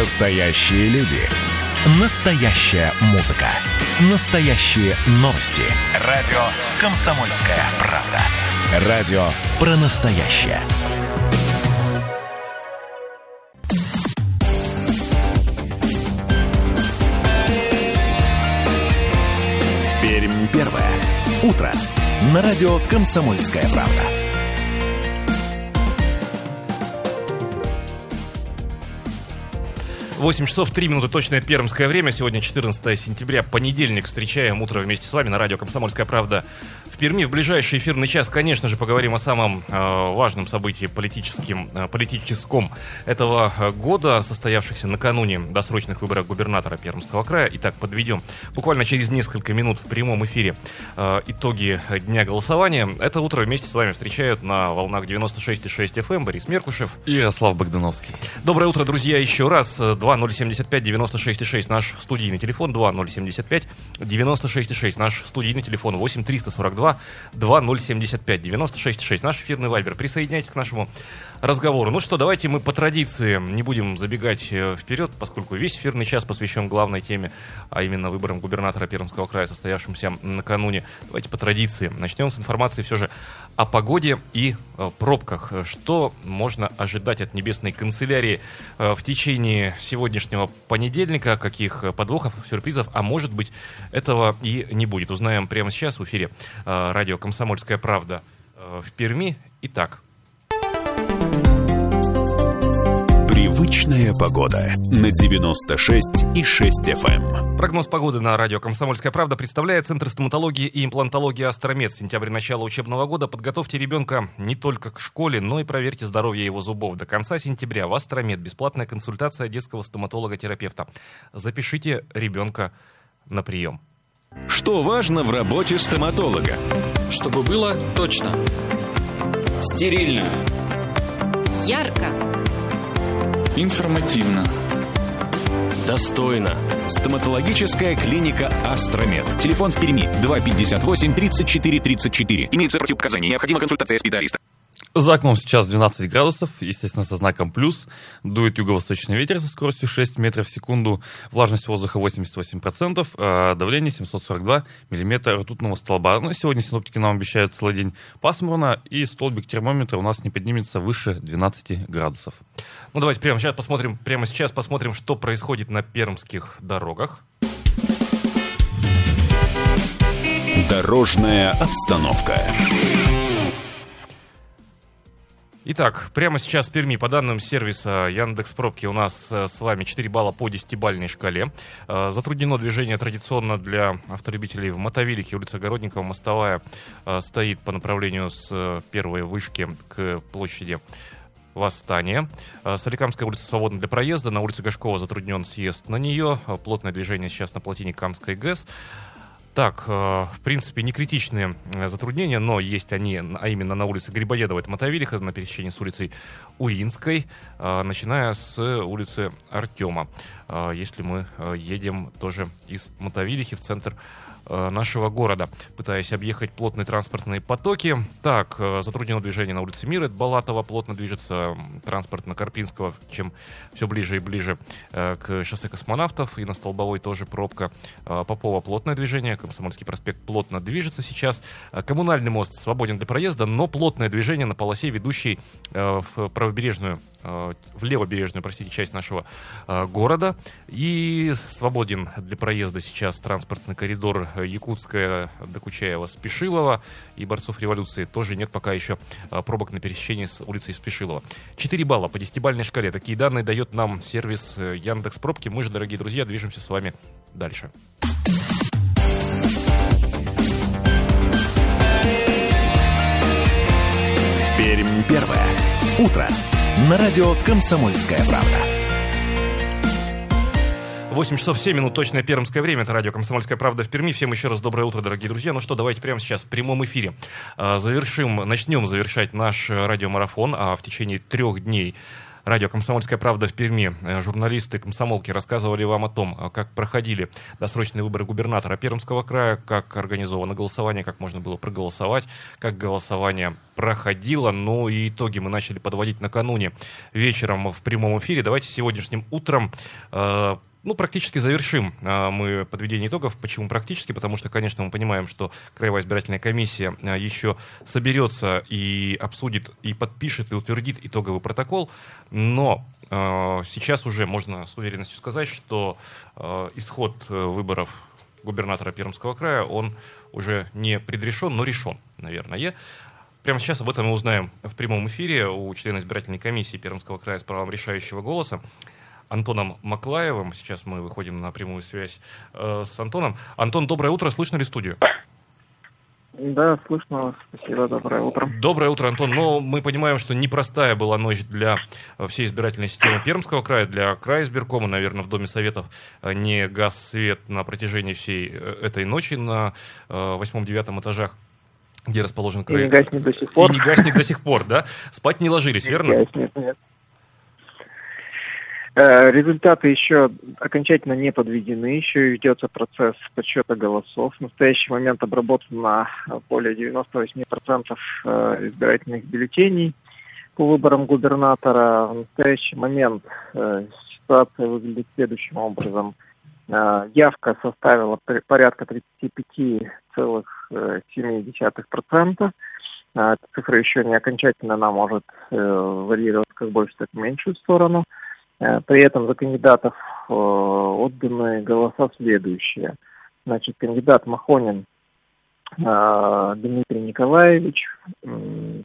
Настоящие люди. Настоящая музыка. Настоящие новости. Радио «Комсомольская правда». Радио про настоящее. Пермь первое. Утро. На радио «Комсомольская правда». 8 часов 3 минуты точное пермское время. Сегодня 14 сентября, понедельник. Встречаем утро вместе с вами на радио «Комсомольская правда» в Перми. В ближайший эфирный час, конечно же, поговорим о самом э, важном событии политическим, э, политическом этого э, года, состоявшихся накануне досрочных выборов губернатора Пермского края. Итак, подведем буквально через несколько минут в прямом эфире э, итоги дня голосования. Это утро вместе с вами встречают на волнах 96,6 FM эм Борис Меркушев и Ярослав Богдановский. Доброе утро, друзья, еще раз. 2075 96,6 наш студийный телефон, 2075 96,6 наш студийный телефон, 8 342 2075 96 6. Наш эфирный вайбер. Присоединяйтесь к нашему разговору. Ну что, давайте мы по традиции не будем забегать э, вперед, поскольку весь эфирный час посвящен главной теме, а именно выборам губернатора Пермского края, состоявшимся накануне. Давайте по традиции начнем с информации все же о погоде и э, пробках. Что можно ожидать от небесной канцелярии э, в течение сегодняшнего понедельника? Каких подвохов, сюрпризов? А может быть, этого и не будет. Узнаем прямо сейчас в эфире радио «Комсомольская правда» в Перми. Итак, Привычная погода на 96 и 6 FM. Эм. Прогноз погоды на радио «Комсомольская правда» представляет Центр стоматологии и имплантологии «Астромед». Сентябрь начала учебного года. Подготовьте ребенка не только к школе, но и проверьте здоровье его зубов. До конца сентября в «Астромед» бесплатная консультация детского стоматолога-терапевта. Запишите ребенка на прием. Что важно в работе стоматолога? Чтобы было точно. Стерильно. Ярко. Информативно. Достойно. Стоматологическая клиника «Астромед». Телефон в Перми 258 34 34. Имеется противопоказания. Необходима консультация специалиста. За окном сейчас 12 градусов, естественно, со знаком плюс. Дует юго-восточный ветер со скоростью 6 метров в секунду. Влажность воздуха 88%, а давление 742 миллиметра ртутного столба. Ну, сегодня синоптики нам обещают целый день пасмурно, и столбик термометра у нас не поднимется выше 12 градусов. Ну, давайте прямо сейчас посмотрим, прямо сейчас посмотрим, что происходит на пермских дорогах. Дорожная обстановка. Итак, прямо сейчас в Перми, по данным сервиса Яндекс Пробки, у нас э, с вами 4 балла по 10-бальной шкале. Э, затруднено движение традиционно для автолюбителей в Мотовилике. Улица Городникова, Мостовая, э, стоит по направлению с первой вышки к площади Восстание. Соликамская улица свободна для проезда. На улице Гашкова затруднен съезд на нее. Плотное движение сейчас на плотине Камской ГЭС. Так, э, в принципе, не критичные э, затруднения, но есть они, а именно на улице Грибоедова, это Мотовилиха, на пересечении с улицей Уинской, э, начиная с улицы Артема. Если мы едем тоже из Мотовилихи в центр нашего города, пытаясь объехать плотные транспортные потоки. Так, э, затруднено движение на улице Мира, Балатова, плотно движется транспорт на Карпинского, чем все ближе и ближе э, к шоссе космонавтов, и на Столбовой тоже пробка. Попова плотное движение, Комсомольский проспект плотно движется сейчас. Коммунальный мост свободен для проезда, но плотное движение на полосе, ведущей в правобережную, в левобережную, простите, часть нашего города. И свободен для проезда сейчас транспортный коридор Якутская, Докучаева, Спешилова и борцов революции. Тоже нет пока еще пробок на пересечении с улицей Спешилова. 4 балла по 10-бальной шкале. Такие данные дает нам сервис э, Яндекс Пробки. Мы же, дорогие друзья, движемся с вами дальше. Пермь первое. Утро. На радио «Комсомольская правда». 8 часов 7 минут, точное пермское время. Это радио «Комсомольская правда» в Перми. Всем еще раз доброе утро, дорогие друзья. Ну что, давайте прямо сейчас в прямом эфире а, завершим, начнем завершать наш радиомарафон. А в течение трех дней Радио «Комсомольская правда» в Перми. Э, журналисты комсомолки рассказывали вам о том, э, как проходили досрочные выборы губернатора Пермского края, как организовано голосование, как можно было проголосовать, как голосование проходило. Ну и итоги мы начали подводить накануне вечером в прямом эфире. Давайте сегодняшним утром э, ну, практически завершим а, мы подведение итогов. Почему практически? Потому что, конечно, мы понимаем, что Краевая избирательная комиссия а, еще соберется и обсудит, и подпишет, и утвердит итоговый протокол. Но а, сейчас уже можно с уверенностью сказать, что исход э, выборов губернатора Пермского края, он уже не предрешен, но решен, наверное. Прямо сейчас об этом мы узнаем в прямом эфире у члена избирательной комиссии Пермского края с правом решающего голоса. Антоном Маклаевым. Сейчас мы выходим на прямую связь э, с Антоном. Антон, доброе утро. Слышно ли студию? Да, слышно вас. Спасибо, доброе утро. Доброе утро, Антон. Но мы понимаем, что непростая была ночь для э, всей избирательной системы Пермского края, для края избиркома, наверное, в Доме Советов э, не газ свет на протяжении всей э, этой ночи на восьмом-девятом этажах где расположен край. И не гаснет до сих пор. И не гаснет до сих пор, да? Спать не ложились, верно? Не гаснет, нет. Э, результаты еще окончательно не подведены, еще ведется процесс подсчета голосов. В настоящий момент обработано более 98% э, избирательных бюллетеней по выборам губернатора. В настоящий момент э, ситуация выглядит следующим образом. Явка составила порядка 35,7%. Цифра еще не окончательно, она может варьироваться как больше, так в меньшую сторону. Э, при этом за кандидатов э, отданы голоса следующие. Значит, кандидат Махонин э, Дмитрий Николаевич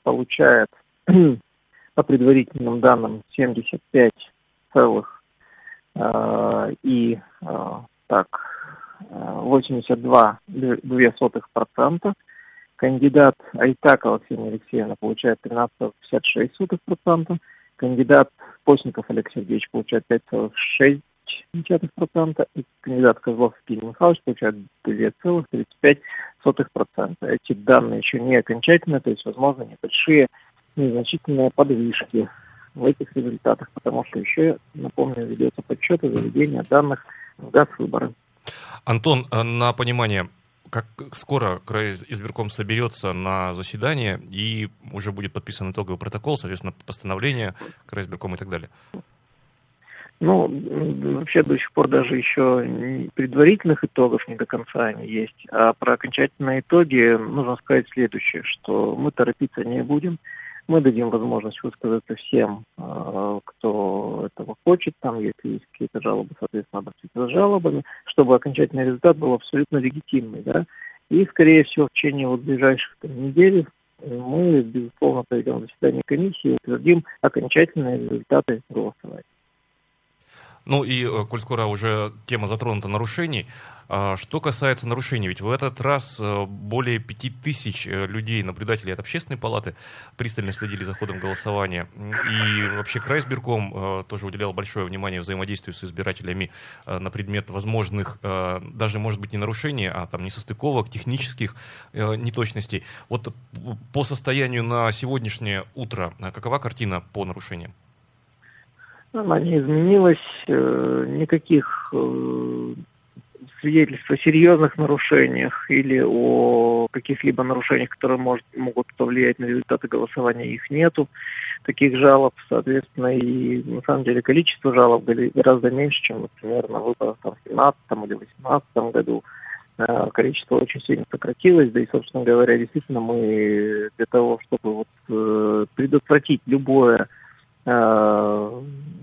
получает по предварительным данным 75 целых и так 82 две сотых процента. Кандидат Айтакова Ксения Алексеевна получает 13,56 сотых процента. Кандидат Постников Олег Сергеевич получает 5,6%, и кандидат Козлов Евгений Михайлович получает 2,35%. Эти данные еще не окончательные, то есть, возможно, небольшие, незначительные подвижки в этих результатах, потому что еще, напомню, ведется подсчет и заведение данных в газ выборы. Антон, э, на понимание, как скоро край избирком соберется на заседание и уже будет подписан итоговый протокол, соответственно, постановление край избирком и так далее? Ну, вообще до сих пор даже еще предварительных итогов не до конца они есть. А про окончательные итоги нужно сказать следующее, что мы торопиться не будем. Мы дадим возможность высказаться всем, а, кто этого хочет. Там, если есть какие-то жалобы, соответственно, обратиться за жалобами, чтобы окончательный результат был абсолютно легитимный. Да? И, скорее всего, в течение вот ближайших там, недель мы, безусловно, проведем заседание комиссии и утвердим окончательные результаты голосования. Ну и, э, коль скоро уже тема затронута нарушений, а, что касается нарушений, ведь в этот раз э, более пяти тысяч э, людей, наблюдателей от общественной палаты, пристально следили за ходом голосования. И вообще Крайсберком тоже уделял большое внимание взаимодействию с избирателями на предмет возможных, даже, может быть, не нарушений, а там несостыковок, технических неточностей. Вот по состоянию на сегодняшнее утро, какова картина по нарушениям? Она не изменилась, э, никаких э, свидетельств о серьезных нарушениях или о каких-либо нарушениях, которые может, могут повлиять на результаты голосования, их нету. Таких жалоб, соответственно, и на самом деле количество жалоб гораздо меньше, чем, например, на выборах там, в 2017 или 2018 году. Э, количество очень сильно сократилось, да и, собственно говоря, действительно мы для того, чтобы вот, предотвратить любое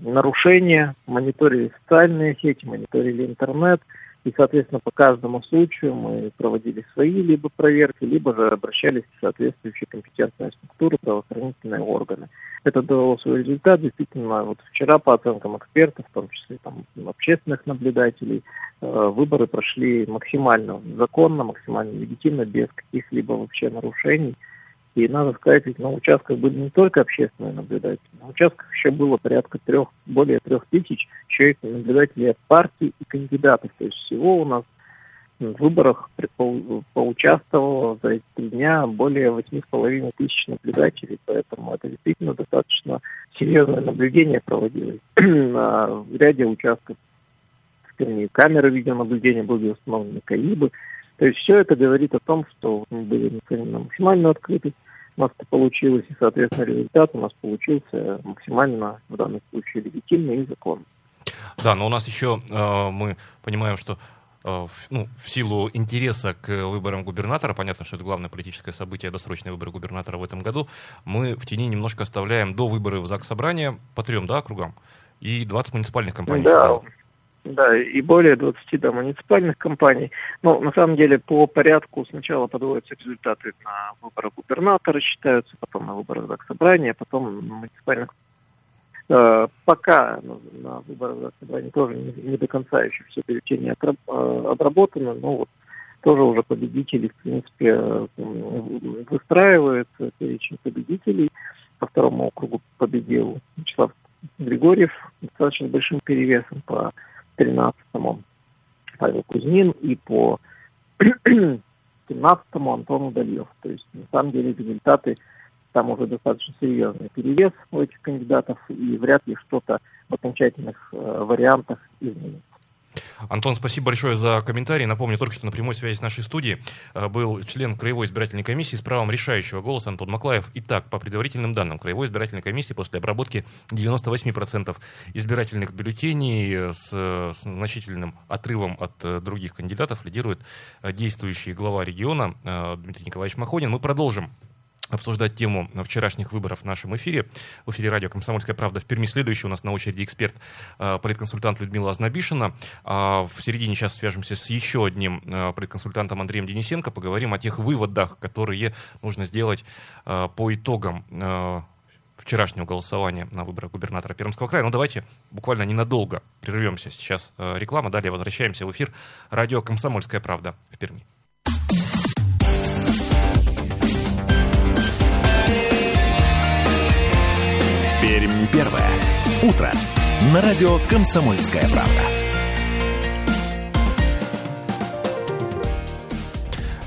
нарушения, мониторили социальные сети, мониторили интернет, и, соответственно, по каждому случаю мы проводили свои либо проверки, либо же обращались в соответствующие компетентные структуры, правоохранительные органы. Это дало свой результат. Действительно, вот вчера, по оценкам экспертов, в том числе там, общественных наблюдателей, э, выборы прошли максимально законно, максимально легитимно, без каких-либо вообще нарушений. И надо сказать, ведь на участках были не только общественные наблюдатели, на участках еще было порядка трех, более трех тысяч человек наблюдателей от партий и кандидатов. То есть всего у нас в выборах поучаствовало за эти три дня более 8,5 тысяч наблюдателей, поэтому это действительно достаточно серьезное наблюдение проводилось на ряде участков. Камеры видеонаблюдения были установлены, КАИБы. То есть все это говорит о том, что мы были нацелены на максимальную открытость, у нас это получилось, и, соответственно, результат у нас получился максимально, в данном случае, легитимный и законный. Да, но у нас еще э, мы понимаем, что э, ну, в силу интереса к выборам губернатора, понятно, что это главное политическое событие, досрочные выборы губернатора в этом году, мы в тени немножко оставляем до выборов в ЗАГС Собрания по трем да, округам и 20 муниципальных компаний. Да, да, и более 20 да, муниципальных компаний. Но на самом деле по порядку сначала подводятся результаты на выборах губернатора, считаются, потом на выборах ЗАГС Собрания, потом на муниципальных Э, пока на выборах собрания тоже не, не до конца еще все бюллетени э, отработано, но вот тоже уже победители, в принципе, э, выстраивают перечень победителей. По второму округу победил Вячеслав Григорьев достаточно большим перевесом по 13-му Павел Кузьмин и по 17-му Антон Удальев. То есть, на самом деле, результаты там уже достаточно серьезный перевес у этих кандидатов, и вряд ли что-то в окончательных э, вариантах изменится. Антон, спасибо большое за комментарий. Напомню, только что на прямой связи с нашей студией э, был член Краевой избирательной комиссии с правом решающего голоса Антон Маклаев. Итак, по предварительным данным, Краевой избирательной комиссии после обработки 98% избирательных бюллетеней с, с значительным отрывом от э, других кандидатов лидирует действующий глава региона Дмитрий Николаевич Махонин. Мы продолжим обсуждать тему вчерашних выборов в нашем эфире. В эфире радио «Комсомольская правда» в Перми. Следующий у нас на очереди эксперт, э, политконсультант Людмила Ознобишина. А в середине сейчас свяжемся с еще одним э, политконсультантом Андреем Денисенко. Поговорим о тех выводах, которые нужно сделать э, по итогам вчерашнего голосования на выборах губернатора Пермского края. Но ну, давайте буквально ненадолго прервемся. Сейчас реклама, далее возвращаемся в эфир радио «Комсомольская правда» в Перми. Пермь первое. Утро. На радио «Комсомольская правда».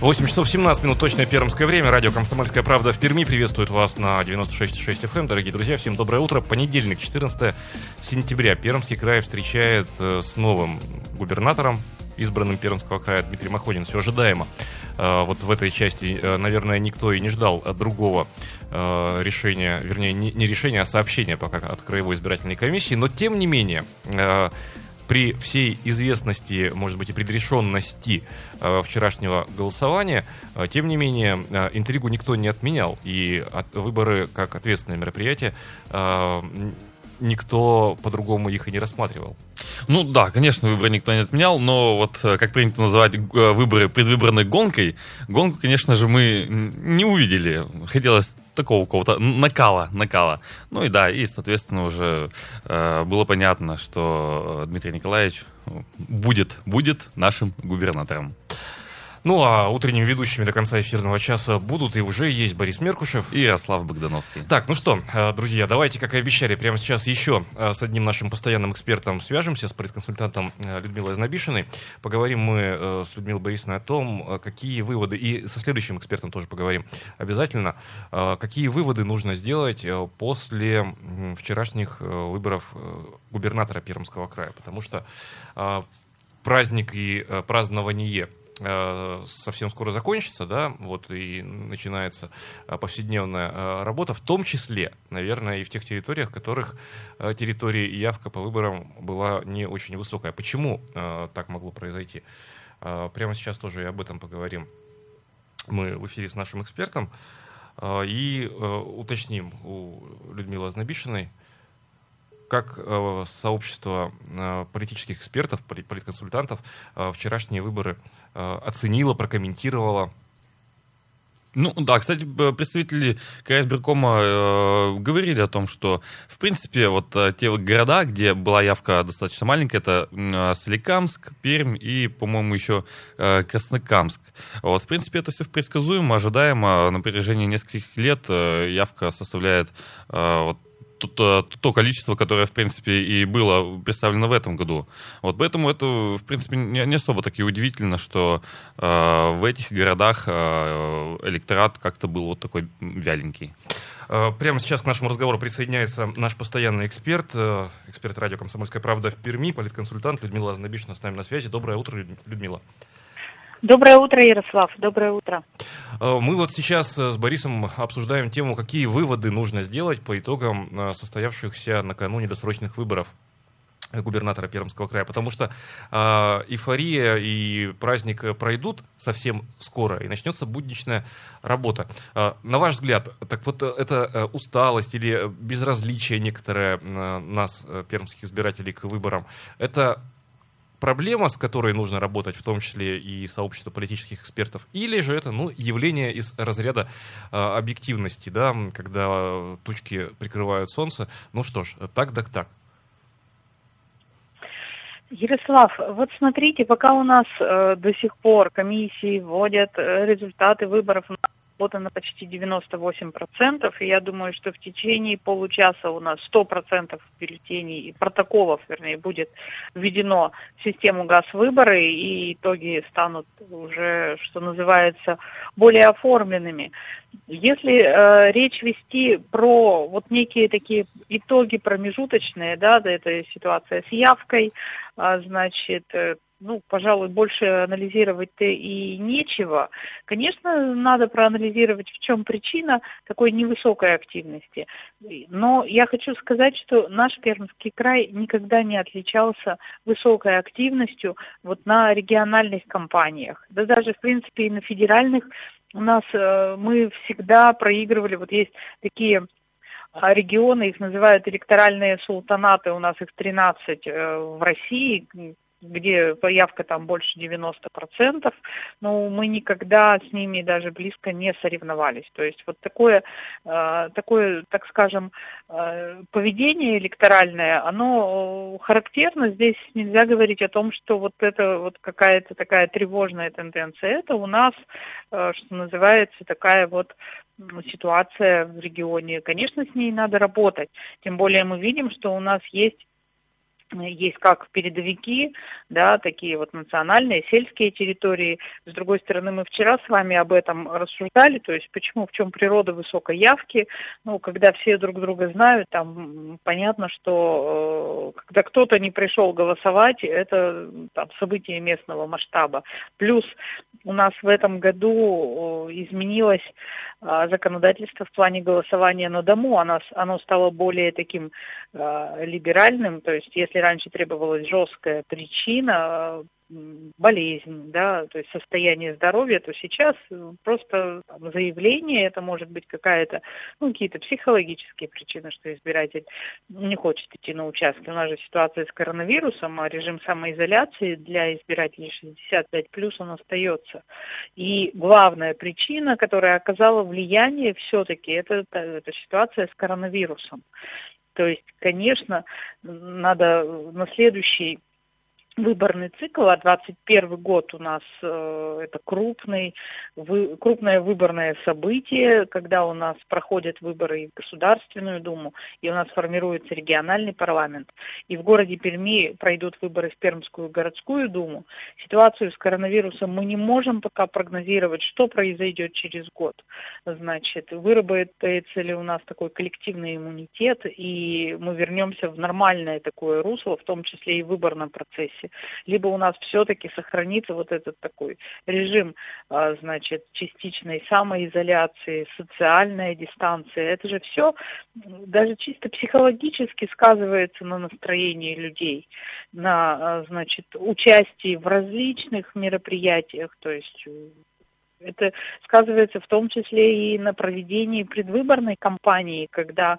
8 часов 17 минут, точное пермское время. Радио «Комсомольская правда» в Перми. Приветствует вас на 96,6 FM. Эм. Дорогие друзья, всем доброе утро. Понедельник, 14 сентября. Пермский край встречает э, с новым губернатором, избранным Пермского края Дмитрий Махонин. Все ожидаемо. Э, вот в этой части, э, наверное, никто и не ждал другого э, решения, вернее, не решения, а сообщения пока от Краевой избирательной комиссии. Но, тем не менее, при всей известности, может быть, и предрешенности э, вчерашнего голосования, э, тем не менее, э, интригу никто не отменял. И от, выборы, как ответственное мероприятие, э, никто по-другому их и не рассматривал. Ну да, конечно, выборы никто не отменял, но вот, э, как принято называть э, выборы предвыборной гонкой, гонку, конечно же, мы не увидели. Хотелось такого какого-то накала, накала. Ну и да, и, соответственно, уже э, было понятно, что Дмитрий Николаевич будет, будет нашим губернатором. Ну а утренними ведущими до конца эфирного часа будут и уже есть Борис Меркушев и Ярослав Богдановский. Так, ну что, э, друзья, давайте, как и обещали, прямо сейчас еще э, с одним нашим постоянным экспертом свяжемся, с предконсультантом э, Людмилой Знобишиной. Поговорим мы с Людмилой Борисовной о том, какие выводы, и со следующим экспертом тоже поговорим обязательно, какие выводы нужно сделать после вчерашних выборов губернатора Пермского края. Потому что праздник и празднование совсем скоро закончится, да, вот и начинается э, повседневная э, работа, в том числе, наверное, и в тех территориях, в которых территория и явка по выборам была не очень высокая. Почему так могло произойти? Прямо сейчас тоже и об этом поговорим. Мы в эфире с нашим экспертом и уточним у Людмилы Ознобишиной, как э, сообщество э, политических экспертов, политконсультантов э, вчерашние выборы оценило, прокомментировало? Ну да, кстати, представители КСБиркома э, говорили о том, что, в принципе, вот те города, где была явка достаточно маленькая, это э, Соликамск, Пермь и, по-моему, еще э, Краснокамск. Вот, в принципе, это все предсказуемо, ожидаемо. На протяжении нескольких лет э, явка составляет э, вот, то, то количество, которое, в принципе, и было представлено в этом году. Вот поэтому это, в принципе, не, не особо таки удивительно, что э, в этих городах э, электорат как-то был вот такой вяленький. Э, прямо сейчас к нашему разговору присоединяется наш постоянный эксперт, э, эксперт радио «Комсомольская правда» в Перми, политконсультант Людмила Знобишина с нами на связи. Доброе утро, Людмила. Доброе утро, Ярослав. Доброе утро. Э, мы вот сейчас с Борисом обсуждаем тему, какие выводы нужно сделать по итогам состоявшихся накануне досрочных выборов губернатора Пермского края, потому что э, эйфория и праздник пройдут совсем скоро, и начнется будничная работа. Э, на ваш взгляд, так вот это усталость или безразличие некоторое э, нас, пермских избирателей, к выборам, это проблема, с которой нужно работать, в том числе и сообщество политических экспертов, или же это ну, явление из разряда э, объективности, да, когда тучки прикрывают солнце. Ну что ж, так так так. Ярослав, вот смотрите, пока у нас э, до сих пор комиссии вводят э, результаты выборов на отработано почти 98%, и я думаю, что в течение получаса у нас 100% бюллетеней и протоколов, вернее, будет введено в систему газ-выборы, и итоги станут уже, что называется, более оформленными. Если э, речь вести про вот некие такие итоги промежуточные, да, да это ситуация с явкой, э, значит, ну, пожалуй, больше анализировать-то и нечего. Конечно, надо проанализировать, в чем причина такой невысокой активности. Но я хочу сказать, что наш Пермский край никогда не отличался высокой активностью вот на региональных компаниях. Да даже, в принципе, и на федеральных у нас э, мы всегда проигрывали, вот есть такие а, регионы, их называют электоральные султанаты, у нас их 13 э, в России, где появка там больше 90%, но мы никогда с ними даже близко не соревновались. То есть вот такое, э, такое так скажем, э, поведение электоральное, оно характерно. Здесь нельзя говорить о том, что вот это вот какая-то такая тревожная тенденция. Это у нас, э, что называется, такая вот ситуация в регионе. Конечно, с ней надо работать. Тем более мы видим, что у нас есть есть как передовики, да, такие вот национальные, сельские территории. С другой стороны, мы вчера с вами об этом рассуждали, то есть почему, в чем природа высокой явки. Ну, когда все друг друга знают, там понятно, что э, когда кто-то не пришел голосовать, это там событие местного масштаба. Плюс у нас в этом году э, изменилось законодательство в плане голосования на дому. Оно, оно стало более таким э, либеральным, то есть если раньше требовалась жесткая причина, болезнь, да, то есть состояние здоровья, то сейчас просто там, заявление, это может быть какая-то, ну, какие-то психологические причины, что избиратель не хочет идти на участки. У нас же ситуация с коронавирусом, а режим самоизоляции для избирателей 65 плюс он остается. И главная причина, которая оказала влияние все-таки, это, это ситуация с коронавирусом. То есть, конечно, надо на следующий выборный цикл, а 21 год у нас э, это крупный, вы, крупное выборное событие, когда у нас проходят выборы в Государственную Думу, и у нас формируется региональный парламент, и в городе Перми пройдут выборы в Пермскую городскую Думу. Ситуацию с коронавирусом мы не можем пока прогнозировать, что произойдет через год. Значит, выработается ли у нас такой коллективный иммунитет, и мы вернемся в нормальное такое русло, в том числе и в выборном процессе либо у нас все-таки сохранится вот этот такой режим, а, значит, частичной самоизоляции, социальная дистанция. Это же все даже чисто психологически сказывается на настроении людей, на, а, значит, участии в различных мероприятиях, то есть это сказывается в том числе и на проведении предвыборной кампании, когда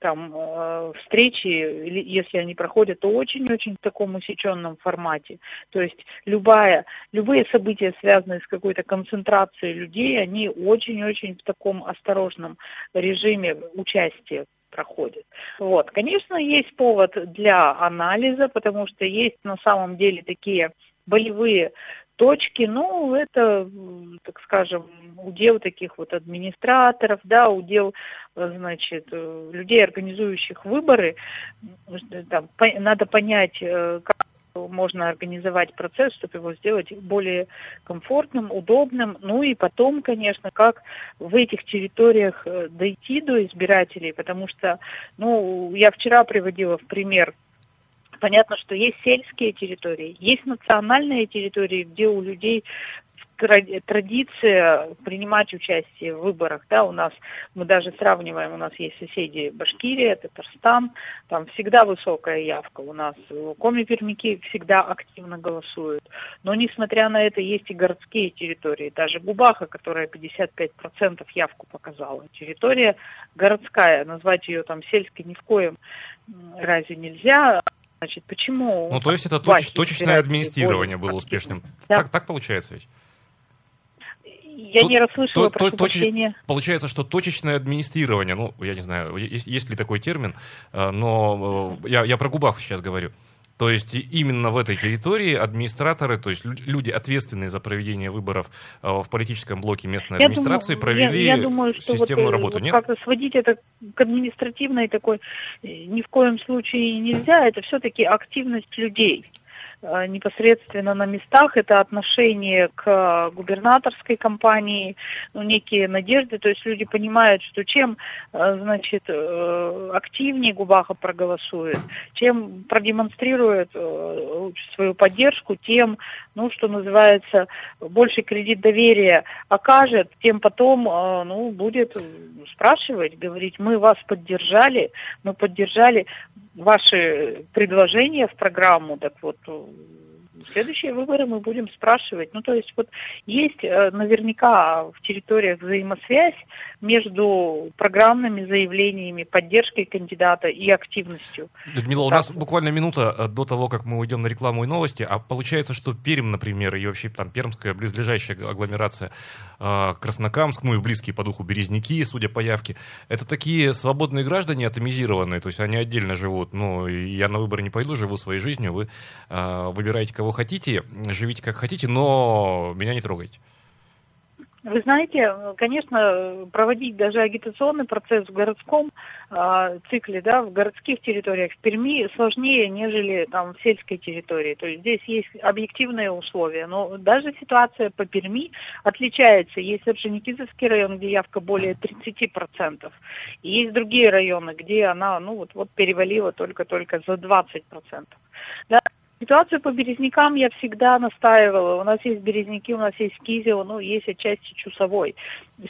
там э, встречи, если они проходят, то очень-очень в таком усеченном формате. То есть любая, любые события, связанные с какой-то концентрацией людей, они очень-очень в таком осторожном режиме участия проходит. Вот, конечно, есть повод для анализа, потому что есть на самом деле такие болевые точки, ну, это, так скажем, удел таких вот администраторов, да, удел, значит, людей, организующих выборы. Там, надо понять, как можно организовать процесс, чтобы его сделать более комфортным, удобным. Ну и потом, конечно, как в этих территориях э, дойти до избирателей, потому что, ну, я вчера приводила в пример Понятно, что есть сельские территории, есть национальные территории, где у людей традиция принимать участие в выборах, да, у нас, мы даже сравниваем, у нас есть соседи Башкирия, Татарстан, там всегда высокая явка, у нас коми-пермяки всегда активно голосуют, но несмотря на это есть и городские территории, даже Губаха, которая 55% явку показала, территория городская, назвать ее там сельской ни в коем разе нельзя, Значит, почему? Ну, то есть это точ, точечное администрирование было успешным. Да. Так, так получается ведь? Я Тут, не расслышала, то, прошу то. Получается, что точечное администрирование, ну, я не знаю, есть, есть ли такой термин, э, но э, я, я про губах сейчас говорю. То есть именно в этой территории администраторы, то есть люди, ответственные за проведение выборов э, в политическом блоке местной я администрации, думаю, провели я, я думаю, что системную вот, работу. Нет? Как-то сводить это к административной такой ни в коем случае нельзя. Это все-таки активность людей. Э, непосредственно на местах, это отношение к губернаторской кампании, ну, некие надежды, то есть люди понимают, что чем, э, значит, э, активнее Губаха проголосует, чем продемонстрирует свою поддержку, тем, ну, что называется, больше кредит доверия окажет, тем потом, ну, будет спрашивать, говорить, мы вас поддержали, мы поддержали ваши предложения в программу, так вот следующие выборы мы будем спрашивать. Ну, то есть вот есть э, наверняка в территориях взаимосвязь между программными заявлениями, поддержкой кандидата и активностью. Людмила, у нас буквально минута э, до того, как мы уйдем на рекламу и новости, а получается, что Пермь, например, и вообще там Пермская близлежащая агломерация, э, Краснокамск, ну и близкие по духу Березники, судя по явке, это такие свободные граждане атомизированные, то есть они отдельно живут, ну, я на выборы не пойду, живу своей жизнью, вы выбираете кого хотите, живите как хотите, но меня не трогайте. Вы знаете, конечно, проводить даже агитационный процесс в городском э, цикле, да, в городских территориях в Перми сложнее, нежели там в сельской территории. То есть здесь есть объективные условия. Но даже ситуация по Перми отличается. Есть Орджоникидзевский район, где явка более 30%. И есть другие районы, где она, ну вот, вот перевалила только-только за 20%. Да, Ситуацию по березнякам я всегда настаивала. У нас есть березняки, у нас есть Кизел, ну, есть отчасти Чусовой.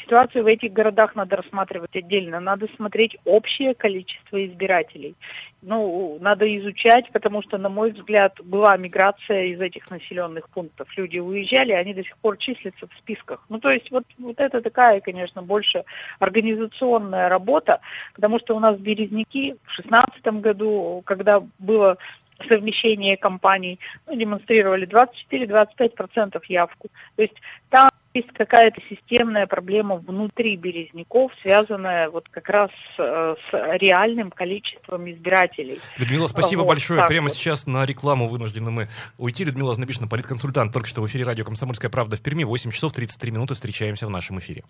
Ситуацию в этих городах надо рассматривать отдельно. Надо смотреть общее количество избирателей. Ну, надо изучать, потому что, на мой взгляд, была миграция из этих населенных пунктов. Люди уезжали, они до сих пор числятся в списках. Ну, то есть вот, вот это такая, конечно, больше организационная работа, потому что у нас березняки в 2016 году, когда было совмещение компаний, ну, демонстрировали 24-25% явку. То есть там есть какая-то системная проблема внутри березняков, связанная вот как раз э, с реальным количеством избирателей. Людмила, спасибо вот, большое. Прямо вот. сейчас на рекламу вынуждены мы уйти. Людмила Знобишна, политконсультант, только что в эфире радио «Комсомольская правда» в Перми. 8 часов 33 минуты. Встречаемся в нашем эфире.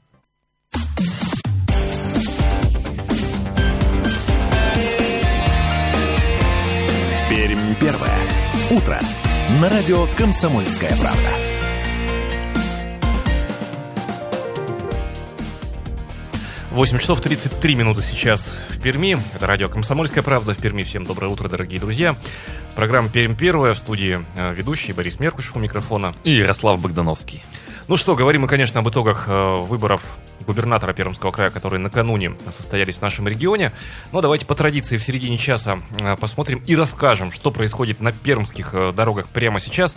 Первое. Утро. На радио «Комсомольская правда». Восемь часов 33 минуты сейчас в Перми. Это радио «Комсомольская правда» в Перми. Всем доброе утро, дорогие друзья. Программа «Пермь первая» в студии э, ведущий Борис Меркушев у микрофона. И Ярослав Богдановский. Ну что, говорим мы, конечно, об итогах э, выборов губернатора Пермского края, которые накануне состоялись в нашем регионе. Но давайте по традиции в середине часа э, посмотрим и расскажем, что происходит на пермских э, дорогах прямо сейчас.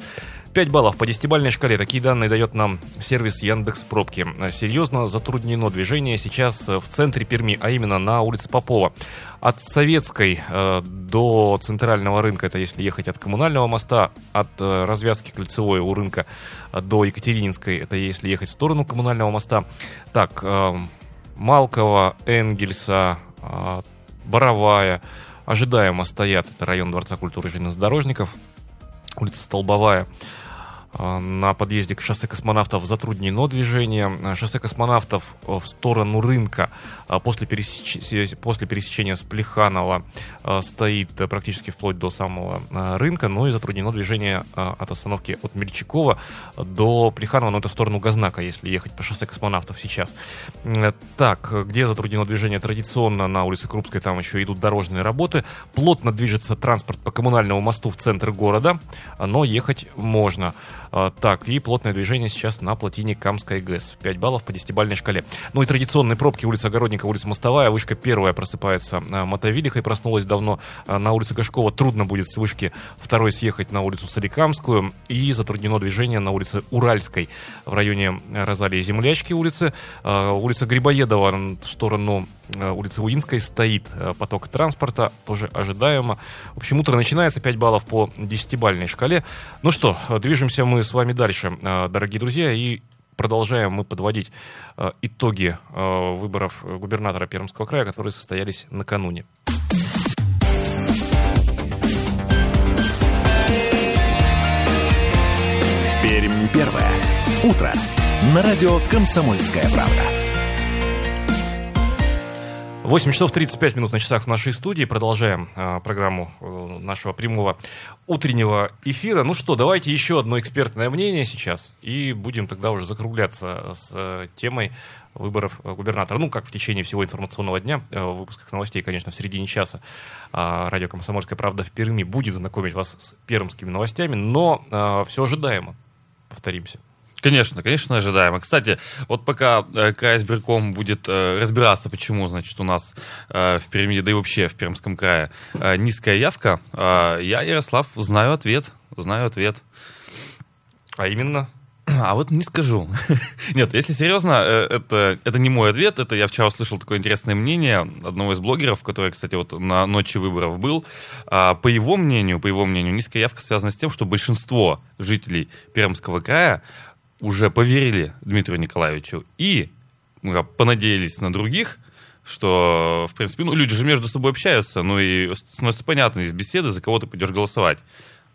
5 баллов по десятибальной шкале. Такие данные дает нам сервис Яндекс Пробки. Серьезно затруднено движение сейчас в центре Перми, а именно на улице Попова. От Советской э, до центрального рынка, это если ехать от Коммунального моста, от э, развязки кольцевой у рынка до Екатерининской, это если ехать в сторону Коммунального моста. Так, э, Малкова, Энгельса, э, Боровая, ожидаемо стоят, это район Дворца культуры железнодорожников, улица Столбовая. А, на подъезде к шоссе космонавтов затруднено движение. Шоссе космонавтов в сторону рынка после, пересеч... после пересечения с Плеханова стоит практически вплоть до самого рынка, но и затруднено движение от остановки от Мельчакова до Плеханова, но это в сторону Газнака, если ехать по шоссе космонавтов сейчас. Так, где затруднено движение традиционно на улице Крупской, там еще идут дорожные работы. Плотно движется транспорт по коммунальному мосту в центр города, но ехать можно. А, так, и плотное движение сейчас на плотине Камская ГЭС. 5 баллов по 10-бальной шкале. Ну и традиционные пробки. Улица Огородника, улица Мостовая. Вышка первая просыпается а, Мотовилихой. Проснулась давно. А, на улице Гашкова трудно будет с вышки второй съехать на улицу Соликамскую. И затруднено движение на улице Уральской в районе Розалии Землячки улицы. Улица Грибоедова в сторону улицы Уинской стоит поток транспорта, тоже ожидаемо. В общем, утро начинается 5 баллов по 10-бальной шкале. Ну что, движемся мы с вами дальше, э, дорогие друзья, и продолжаем мы подводить э, итоги э, выборов губернатора Пермского края, которые состоялись накануне. Пермь первое. Утро. На радио «Комсомольская правда». 8 часов 35 минут на часах в нашей студии. Продолжаем э, программу э, нашего прямого утреннего эфира. Ну что, давайте еще одно экспертное мнение сейчас. И будем тогда уже закругляться с э, темой выборов э, губернатора. Ну, как в течение всего информационного дня, э, в выпусках новостей, конечно, в середине часа э, радио «Комсомольская правда» в Перми будет знакомить вас с пермскими новостями, но э, все ожидаемо. Повторимся. Конечно, конечно, ожидаемо. Кстати, вот пока э, КСБирком будет э, разбираться, почему, значит, у нас э, в Перми, да и вообще в Пермском крае низкая явка, я, Ярослав, знаю ответ, знаю ответ. А именно? А вот не скажу. Нет, если серьезно, это, это не мой ответ. Это я вчера услышал такое интересное мнение одного из блогеров, который, кстати, вот на ночи выборов был. А, по его мнению, по его мнению, низкая явка связана с тем, что большинство жителей Пермского края уже поверили Дмитрию Николаевичу и понадеялись на других, что, в принципе, ну, люди же между собой общаются, ну и становится понятно из беседы, за кого ты пойдешь голосовать.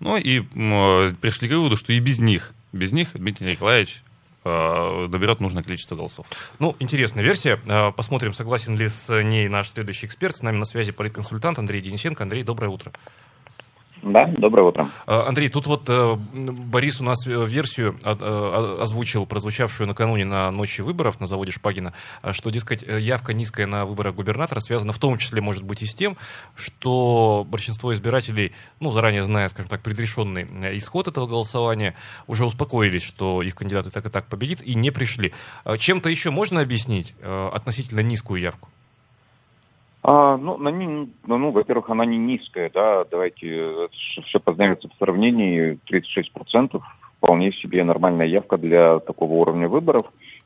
Ну и пришли к выводу, что и без них, без них Дмитрий Николаевич э, наберет нужное количество голосов. Ну, интересная версия. Э, посмотрим, согласен ли с ней наш следующий эксперт. С нами на связи политконсультант Андрей Денисенко. Андрей, доброе утро. Да, доброе утро. А, Андрей, тут вот э, Борис у нас э, версию озвучил, прозвучавшую накануне на ночи выборов на заводе Шпагина, что, дескать, э, явка низкая на выборах губернатора связана в том числе, может быть, и с тем, что большинство избирателей, ну, заранее зная, скажем так, предрешенный исход этого голосования, уже успокоились, что их кандидат и так и так победит, и не пришли. Чем-то еще можно объяснить относительно низкую явку? А, ну, на, ну, ну, во-первых, она не низкая, да, давайте все познается в сравнении, 36% вполне себе нормальная явка для такого уровня выборов.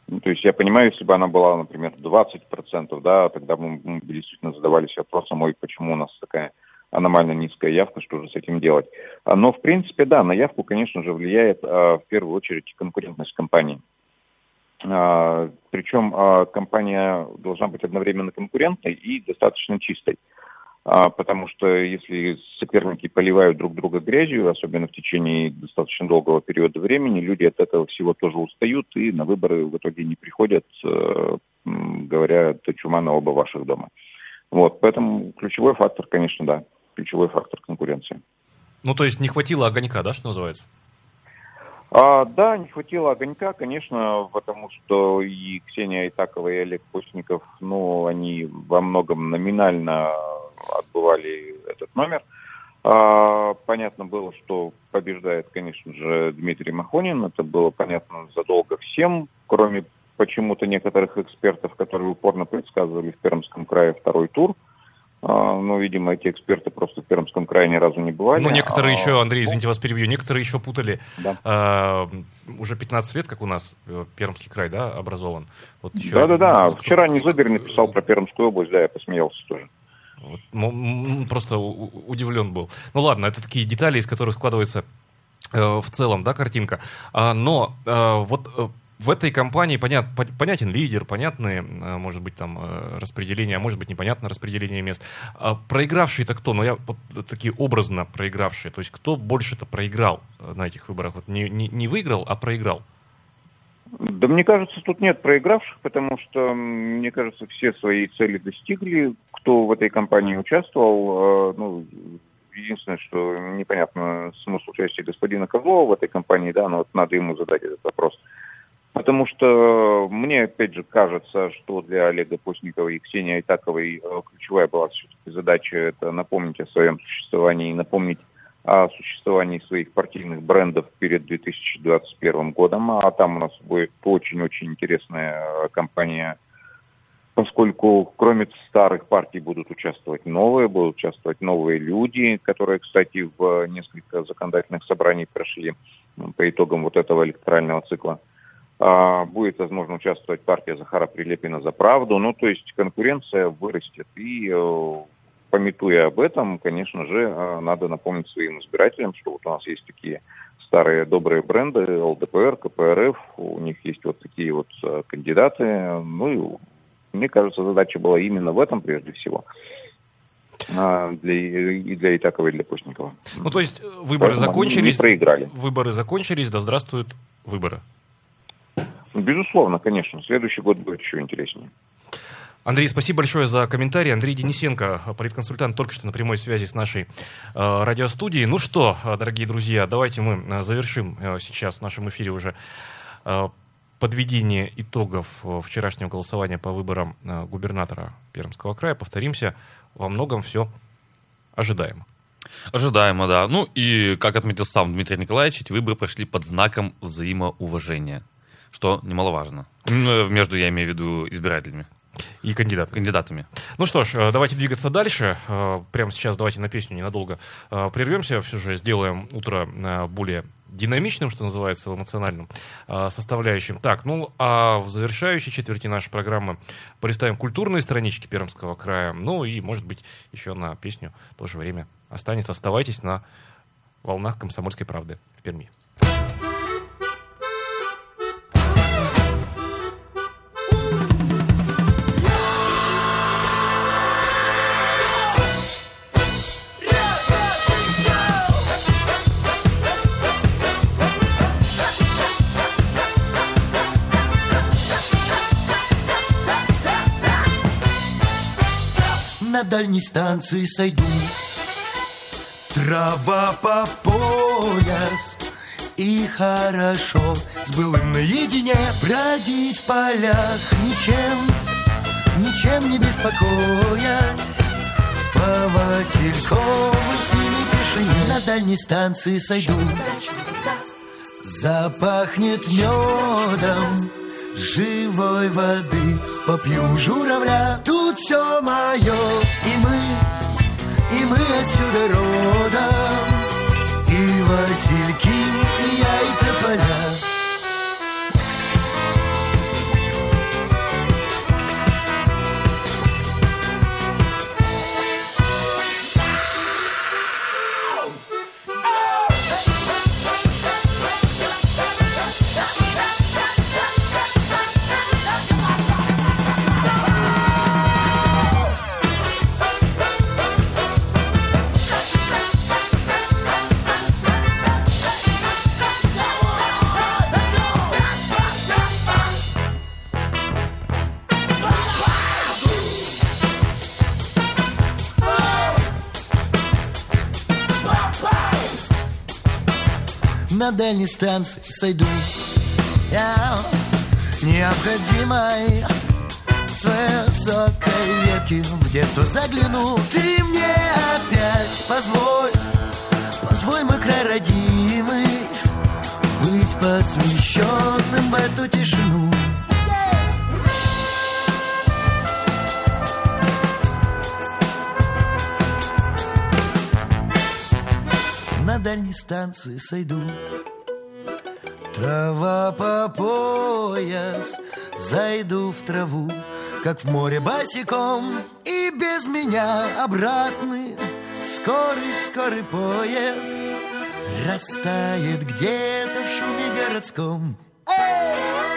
Ну, то есть я понимаю, если бы она была, например, 20%, да, тогда мы, мы действительно задавались вопросом, ой, почему у нас такая аномально низкая явка, что же с этим делать. А, но, в принципе, да, на явку, конечно же, влияет а, в первую очередь конкурентность компании. А, Причем а, компания должна быть одновременно конкурентной и достаточно чистой. А, потому что если соперники поливают друг друга грязью, особенно в течение достаточно долгого периода времени, люди от этого всего тоже устают и на выборы в итоге не приходят, э, говоря, это чума на оба ваших дома. Вот, поэтому ключевой фактор, конечно, да, ключевой фактор конкуренции. Ну, то есть не хватило огонька, да, что называется? А, да, не хватило огонька, конечно, потому что и Ксения Итакова, и Олег Постников, ну, они во многом номинально отбывали этот номер. А, понятно было, что побеждает, конечно же, Дмитрий Махонин. Это было понятно задолго всем, кроме почему-то некоторых экспертов, которые упорно предсказывали в Пермском крае второй тур. А, ну, видимо, эти эксперты просто в Пермском крае ни разу не бывали. Ну, некоторые а, еще, Андрей, извините, вас перебью, некоторые еще путали. Да. А, уже 15 лет, как у нас э, Пермский край, да, образован. Вот Да-да-да, вчера Незубер написал про Пермскую область, да, я посмеялся тоже. Вот, просто удивлен был. Ну ладно, это такие детали, из которых складывается э, в целом, да, картинка. А, но э, вот в этой компании понят, понятен лидер, понятны, э, может быть, там э, распределение, а может быть, непонятно распределение мест. А проигравший-то кто? Ну, я вот такие образно проигравшие. То есть, кто больше-то проиграл э, на этих выборах? Вот не, не, не выиграл, а проиграл. Да мне кажется, тут нет проигравших, потому что, мне кажется, все свои цели достигли. Кто в этой кампании участвовал, ну, единственное, что непонятно смысл участия господина Козлова в этой кампании, да, но вот надо ему задать этот вопрос. Потому что мне, опять же, кажется, что для Олега Постникова и Ксении Айтаковой э, ключевая была все-таки задача это напомнить о своем существовании, напомнить о существовании своих партийных брендов перед 2021 годом. А там у нас будет очень-очень интересная э, кампания, поскольку кроме старых партий будут участвовать новые, будут участвовать новые люди, которые, кстати, в несколько законодательных собраний прошли по итогам вот этого электорального цикла. А, будет, возможно, участвовать партия Захара Прилепина за правду. Ну, то есть конкуренция вырастет. И э, пометуя об этом, конечно же, э, надо напомнить своим избирателям, что вот у нас есть такие старые добрые бренды, ЛДПР, КПРФ, у них есть вот такие вот э, кандидаты. Ну, и мне кажется, задача была именно в этом прежде всего а, для, и для Итакова, и для Постникова. Ну, то есть выборы Поэтому закончились. Не проиграли. Выборы закончились, да здравствуют выборы. Безусловно, конечно. Следующий год будет еще интереснее. Андрей, спасибо большое за комментарий. Андрей Денисенко, политконсультант, только что на прямой связи с нашей э, радиостудией. Ну что, э, дорогие друзья, давайте мы э, завершим э, сейчас в нашем эфире уже э, подведение итогов э, вчерашнего голосования по выборам э, губернатора Пермского края. Повторимся, во многом все ожидаемо. Ожидаемо, да. Ну и, как отметил сам Дмитрий Николаевич, эти выборы прошли под знаком взаимоуважения что немаловажно. Между, я имею в виду, избирателями. И кандидатами. кандидатами. Ну что ж, э, давайте двигаться дальше. Э, прямо сейчас давайте на песню ненадолго э, прервемся. Все же сделаем утро более динамичным, что называется, эмоциональным составляющим. Так, ну а в завершающей четверти нашей программы полистаем культурные странички Пермского края. Ну и, может быть, еще на песню тоже время останется. Оставайтесь на волнах комсомольской правды в Перми. На дальней станции сойду. Трава по пояс И хорошо с былым наедине Бродить в полях. Ничем, ничем не беспокоясь По Василькову синей тишине На дальней станции сойду. Запахнет медом живой воды Попью журавля, тут все мое И мы, и мы отсюда родом. И васильки, и я, и тополя на дальней станции сойду. Я необходимой с высокой ветки в детство загляну. Ты мне опять позволь, позволь мой край родимый Быть посвященным в эту тишину на дальней станции сойду. Трава по пояс, зайду в траву, как в море босиком, и без меня обратный скорый-скорый поезд растает где-то в шуме городском. Эй!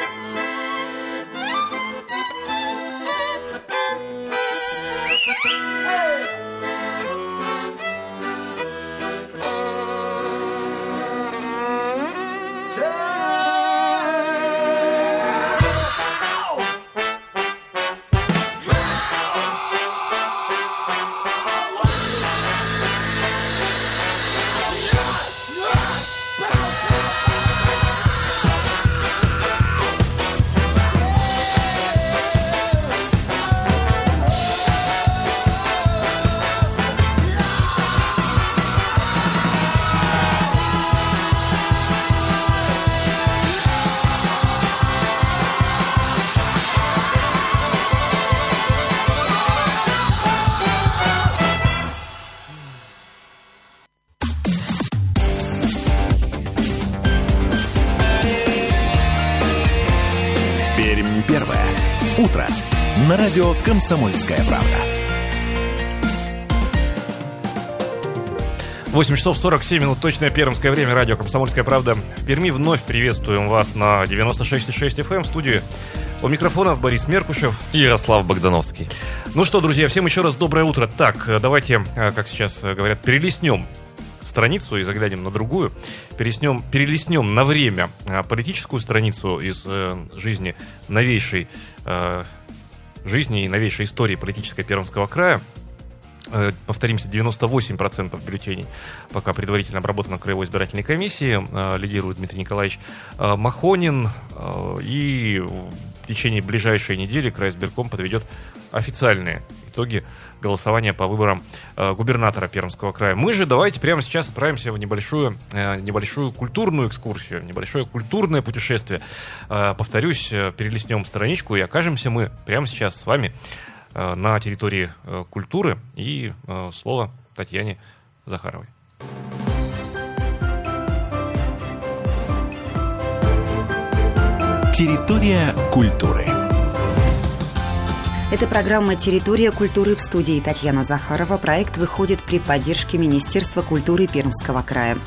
«Комсомольская правда». 8 часов 47 минут, точное пермское время, радио «Комсомольская правда». В Перми вновь приветствуем вас на 96,6 FM эм в студии. У микрофона Борис Меркушев. И Ярослав Богдановский. Ну что, друзья, всем еще раз доброе утро. Так, давайте, э, как сейчас говорят, перелистнем страницу и заглянем на другую. Переснем, перелистнем на время э, политическую страницу из э, жизни новейшей э, жизни и новейшей истории политической Пермского края. Э, повторимся, 98% бюллетеней пока предварительно обработано Краевой избирательной комиссии. Э, лидирует Дмитрий Николаевич э, Махонин. И в течение ближайшей недели Край избирком подведет официальные итоги голосования по выборам губернатора Пермского края. Мы же давайте прямо сейчас отправимся в небольшую, небольшую культурную экскурсию, небольшое культурное путешествие. Повторюсь, перелистнем страничку и окажемся мы прямо сейчас с вами Э, на территории э, культуры. И э, слово Татьяне Захаровой. Территория культуры. Это программа «Территория культуры» в студии Татьяна Захарова. Проект выходит при поддержке Министерства культуры Пермского края.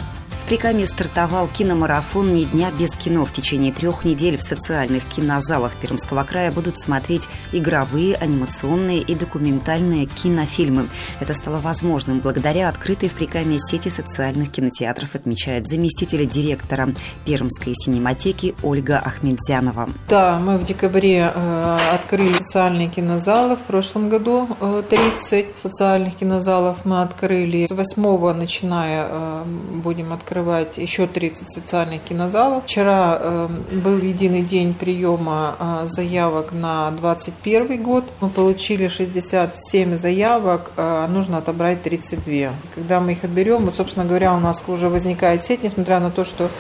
В Прикаме стартовал киномарафон «Ни дня без кино». В течение трех недель в социальных кинозалах Пермского края будут смотреть игровые, анимационные и документальные кинофильмы. Это стало возможным благодаря открытой в Прикаме сети социальных кинотеатров, отмечает заместитель директора Пермской синематеки Ольга Ахмедзянова. Да, мы в декабре э, открыли социальные кинозалы. В прошлом году э, 30 социальных кинозалов мы открыли. С 8 начиная э, будем открывать открывать еще 30 социальных кинозалов. Вчера э, был единый день приема э, заявок на 2021 год. Мы получили 67 заявок, э, нужно отобрать 32. Когда мы их отберем, вот, собственно говоря, у нас уже возникает сеть, несмотря на то, что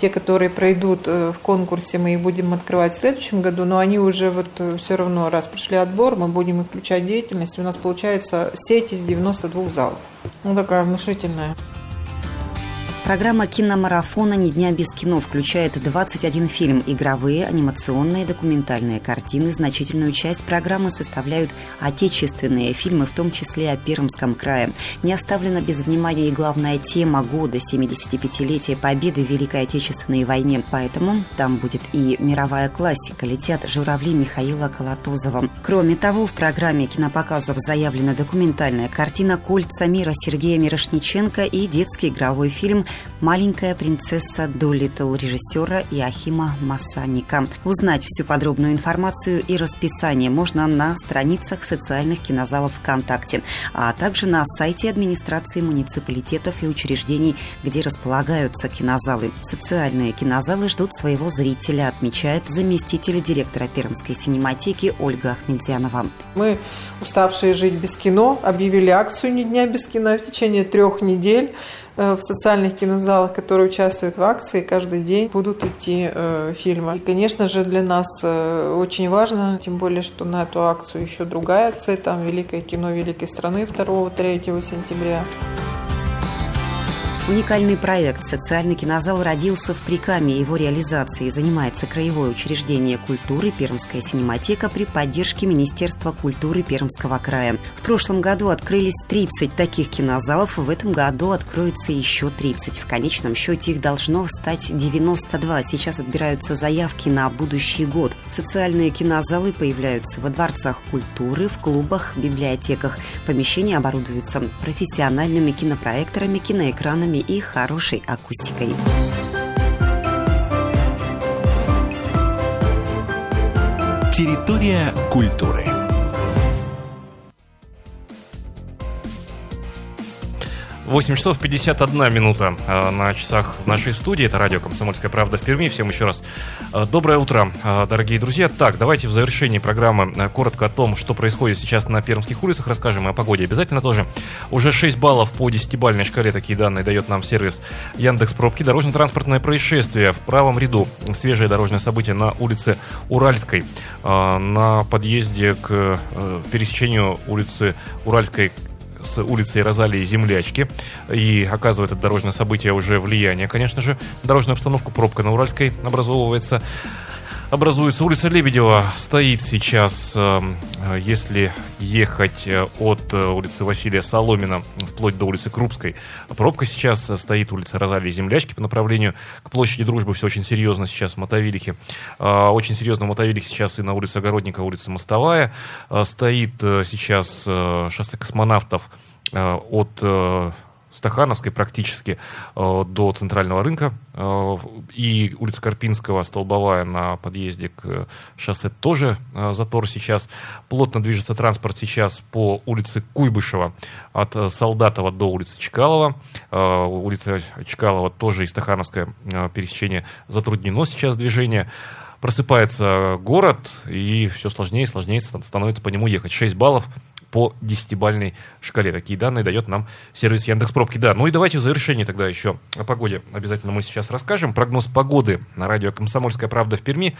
те, которые пройдут э, в конкурсе, мы их будем открывать в следующем году, но они уже вот э, все равно, раз прошли отбор, мы будем их включать в деятельность. У нас получается сеть из 92 залов. Ну, такая внушительная. Программа киномарафона «Ни дня без кино» включает 21 фильм, игровые, анимационные, документальные картины. Значительную часть программы составляют отечественные фильмы, в том числе о Пермском крае. Не оставлена без внимания и главная тема года – 75-летие победы в Великой Отечественной войне. Поэтому там будет и мировая классика «Летят журавли» Михаила Колотозова. Кроме того, в программе кинопоказов заявлена документальная картина «Кольца мира» Сергея Мирошниченко и детский игровой фильм «Маленькая принцесса Долитл» режиссера Иохима Массаника. Узнать всю подробную информацию и расписание можно на страницах социальных кинозалов ВКонтакте, а также на сайте администрации муниципалитетов и учреждений, где располагаются кинозалы. Социальные кинозалы ждут своего зрителя, отмечает заместитель директора Пермской синематеки Ольга Ахмедзянова. Мы, уставшие жить без кино, объявили акцию «Ни дня без кино» в течение трех недель. Э, в социальных кинозалах, которые участвуют в акции, каждый день будут идти э, фильмы. И, конечно же, для нас э, очень важно, тем более, что на эту акцию еще другая акция, там «Великое кино великой страны» 2-3 сентября. Уникальный проект «Социальный кинозал» родился в Прикаме. Его реализацией занимается Краевое учреждение культуры Пермская синематека при поддержке Министерства культуры Пермского края. В прошлом году открылись 30 таких кинозалов, в этом году откроется еще 30. В конечном счете их должно стать 92. Сейчас отбираются заявки на будущий год. Социальные кинозалы появляются во дворцах культуры, в клубах, библиотеках. Помещения оборудуются профессиональными кинопроекторами, киноэкранами и хорошей акустикой. Территория культуры. 8 часов 51 минута э, на часах в нашей студии. Это радио «Комсомольская правда» в Перми. Всем еще раз э, доброе утро, э, дорогие друзья. Так, давайте в завершении программы коротко о том, что происходит сейчас на пермских улицах, расскажем и о погоде обязательно тоже. Уже 6 баллов по 10-бальной шкале, такие данные дает нам сервис Яндекс Пробки. Дорожно-транспортное происшествие в правом ряду. Свежее дорожное событие на улице Уральской. На подъезде к пересечению улицы Уральской с улицей Розалии Землячки. И оказывает это дорожное событие уже влияние, конечно же, дорожную обстановку. Пробка на Уральской образовывается. Образуется. Улица Лебедева стоит сейчас, э, если ехать э, от э, улицы Василия Соломина вплоть до улицы Крупской. Пробка сейчас стоит улица Розалии Землячки по направлению к площади Дружбы. Все очень серьезно сейчас в Мотовилихе. Очень серьезно в Мотовилихе сейчас и на улице Огородника, улица Мостовая. Стоит сейчас шоссе космонавтов от Стахановской практически э, до центрального рынка. Э, и улица Карпинского, Столбовая на подъезде к шоссе тоже э, затор сейчас. Плотно движется транспорт сейчас по улице Куйбышева от Солдатова до улицы Чкалова. Улица Чкалова тоже и Стахановское пересечение затруднено сейчас движение просыпается город, и все сложнее и сложнее становится по нему ехать. 6 баллов по десятибальной шкале. Такие данные дает нам сервис Яндекс Пробки. Да, ну и давайте в завершении тогда еще о погоде обязательно мы сейчас расскажем. Прогноз погоды на радио «Комсомольская правда» в Перми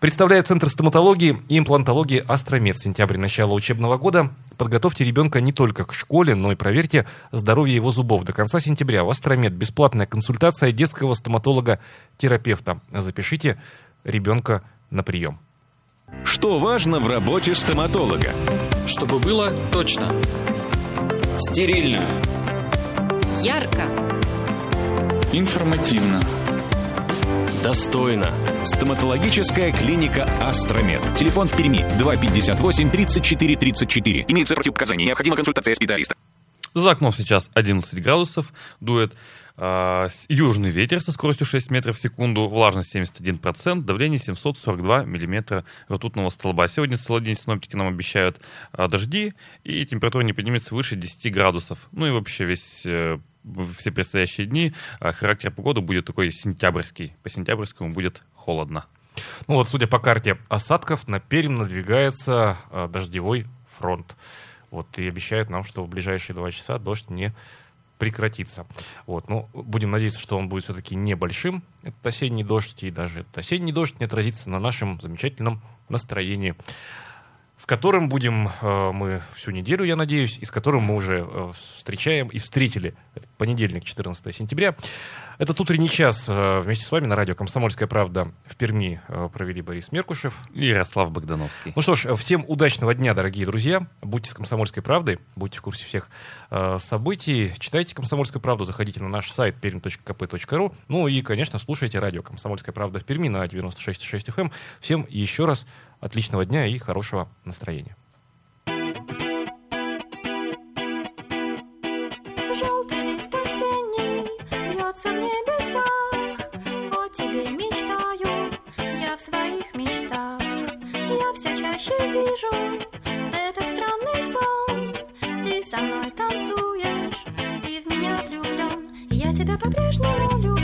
представляет Центр стоматологии и имплантологии «Астромед». Сентябрь, начало учебного года. Подготовьте ребенка не только к школе, но и проверьте здоровье его зубов. До конца сентября в «Астромед» бесплатная консультация детского стоматолога-терапевта. Запишите ребенка на прием. Что важно в работе стоматолога? Чтобы было точно. Стерильно. Ярко. Информативно. Достойно. Стоматологическая клиника «Астромед». Телефон в Перми 258 34 34. Имеется противопоказания. Необходима консультация специалиста. За окном сейчас 11 градусов, дует южный ветер со скоростью 6 метров в секунду, влажность 71%, давление 742 миллиметра ртутного столба. Сегодня целый день синоптики нам обещают э, дожди, и температура не поднимется выше 10 градусов. Ну и вообще весь э, все предстоящие дни э, характер погоды будет такой сентябрьский. По сентябрьскому будет холодно. Ну вот, судя по карте осадков, на Пермь надвигается дождевой фронт. Вот, и обещают нам, что в ближайшие два часа дождь не прекратится. Вот, ну, будем надеяться, что он будет все-таки небольшим, этот осенний дождь, и даже этот осенний дождь не отразится на нашем замечательном настроении, с которым будем э, мы всю неделю, я надеюсь, и с которым мы уже э, встречаем и встретили понедельник, 14 сентября. Этот утренний час э, вместе с вами на радио «Комсомольская правда» в Перми э, провели Борис Меркушев и Ярослав Богдановский. Ну что ж, всем удачного дня, дорогие друзья. Будьте с «Комсомольской правдой», будьте в курсе всех э, событий. Читайте «Комсомольскую правду», заходите на наш сайт perm.kp.ru. Ну и, конечно, слушайте радио «Комсомольская правда» в Перми на 96,6 FM. Эм. Всем еще раз отличного дня и хорошего настроения. Тебя по-прежнему люблю,